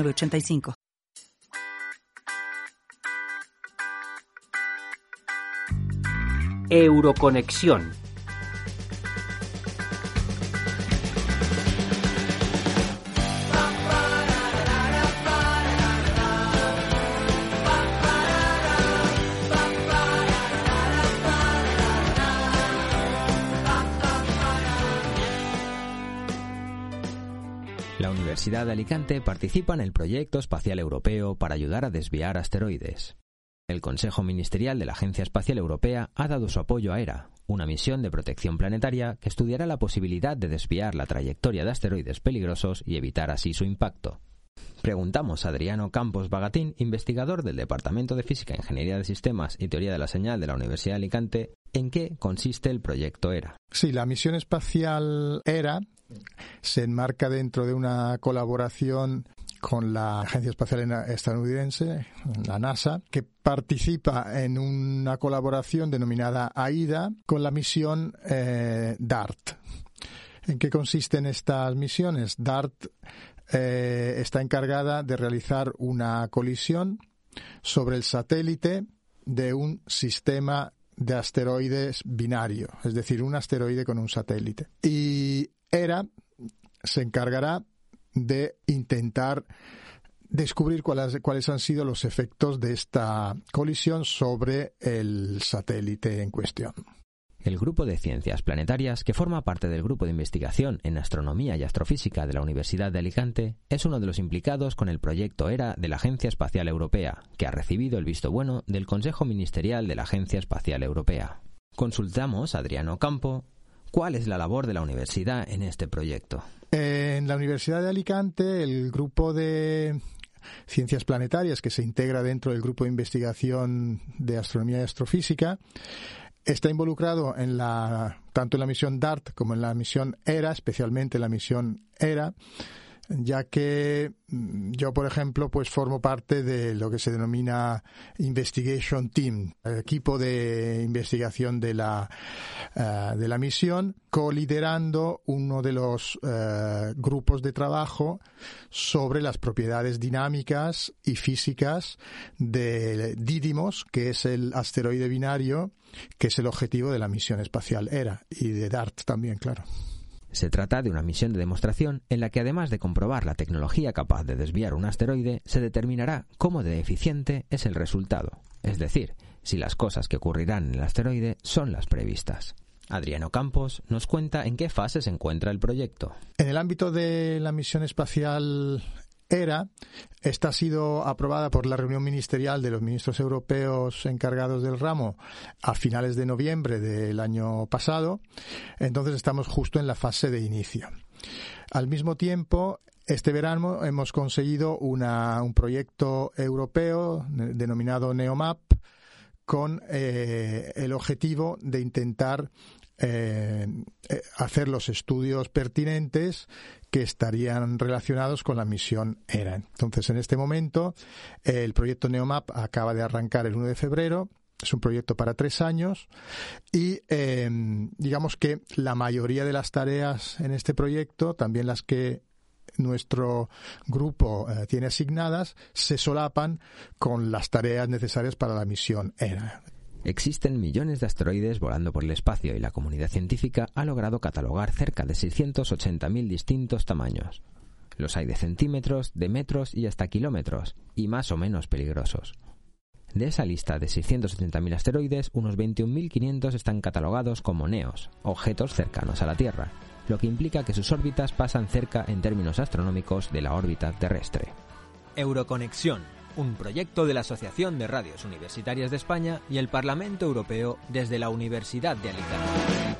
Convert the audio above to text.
85 Euroconexión. La Universidad de Alicante participa en el Proyecto Espacial Europeo para ayudar a desviar asteroides. El Consejo Ministerial de la Agencia Espacial Europea ha dado su apoyo a ERA, una misión de protección planetaria que estudiará la posibilidad de desviar la trayectoria de asteroides peligrosos y evitar así su impacto. Preguntamos a Adriano Campos Bagatín, investigador del Departamento de Física, Ingeniería de Sistemas y Teoría de la Señal de la Universidad de Alicante, en qué consiste el proyecto ERA. Sí, la misión espacial ERA se enmarca dentro de una colaboración con la Agencia Espacial Estadounidense, la NASA, que participa en una colaboración denominada AIDA con la misión eh, DART. ¿En qué consisten estas misiones? DART eh, está encargada de realizar una colisión sobre el satélite de un sistema de asteroides binario, es decir, un asteroide con un satélite. Y ERA se encargará de intentar descubrir cuáles, cuáles han sido los efectos de esta colisión sobre el satélite en cuestión. El Grupo de Ciencias Planetarias, que forma parte del Grupo de Investigación en Astronomía y Astrofísica de la Universidad de Alicante, es uno de los implicados con el proyecto ERA de la Agencia Espacial Europea, que ha recibido el visto bueno del Consejo Ministerial de la Agencia Espacial Europea. Consultamos a Adriano Campo, ¿Cuál es la labor de la universidad en este proyecto? En la Universidad de Alicante, el grupo de ciencias planetarias que se integra dentro del grupo de investigación de astronomía y astrofísica está involucrado en la tanto en la misión DART como en la misión ERA, especialmente en la misión ERA, ya que mm, yo, por ejemplo, pues formo parte de lo que se denomina Investigation Team, equipo de investigación de la, uh, de la misión, coliderando uno de los uh, grupos de trabajo sobre las propiedades dinámicas y físicas de Didymos, que es el asteroide binario, que es el objetivo de la misión espacial ERA, y de DART también, claro. Se trata de una misión de demostración en la que además de comprobar la tecnología capaz de desviar un asteroide, se determinará cómo de eficiente es el resultado, es decir, si las cosas que ocurrirán en el asteroide son las previstas. Adriano Campos nos cuenta en qué fase se encuentra el proyecto. En el ámbito de la misión espacial ERA. Esta ha sido aprobada por la reunión ministerial de los ministros europeos encargados del ramo a finales de noviembre del año pasado. Entonces estamos justo en la fase de inicio. Al mismo tiempo, este verano hemos conseguido una, un proyecto europeo denominado NEOMAP con eh, el objetivo de intentar eh, hacer los estudios pertinentes que estarían relacionados con la misión ERA. Entonces, en este momento, el proyecto NEOMAP acaba de arrancar el 1 de febrero. Es un proyecto para tres años y eh, digamos que la mayoría de las tareas en este proyecto, también las que nuestro grupo eh, tiene asignadas, se solapan con las tareas necesarias para la misión ERA. Existen millones de asteroides volando por el espacio y la comunidad científica ha logrado catalogar cerca de 680.000 distintos tamaños. Los hay de centímetros, de metros y hasta kilómetros, y más o menos peligrosos. De esa lista de 670.000 asteroides, unos 21.500 están catalogados como neos, objetos cercanos a la Tierra, lo que implica que sus órbitas pasan cerca en términos astronómicos de la órbita terrestre. Euroconexión un proyecto de la Asociación de Radios Universitarias de España y el Parlamento Europeo desde la Universidad de Alicante.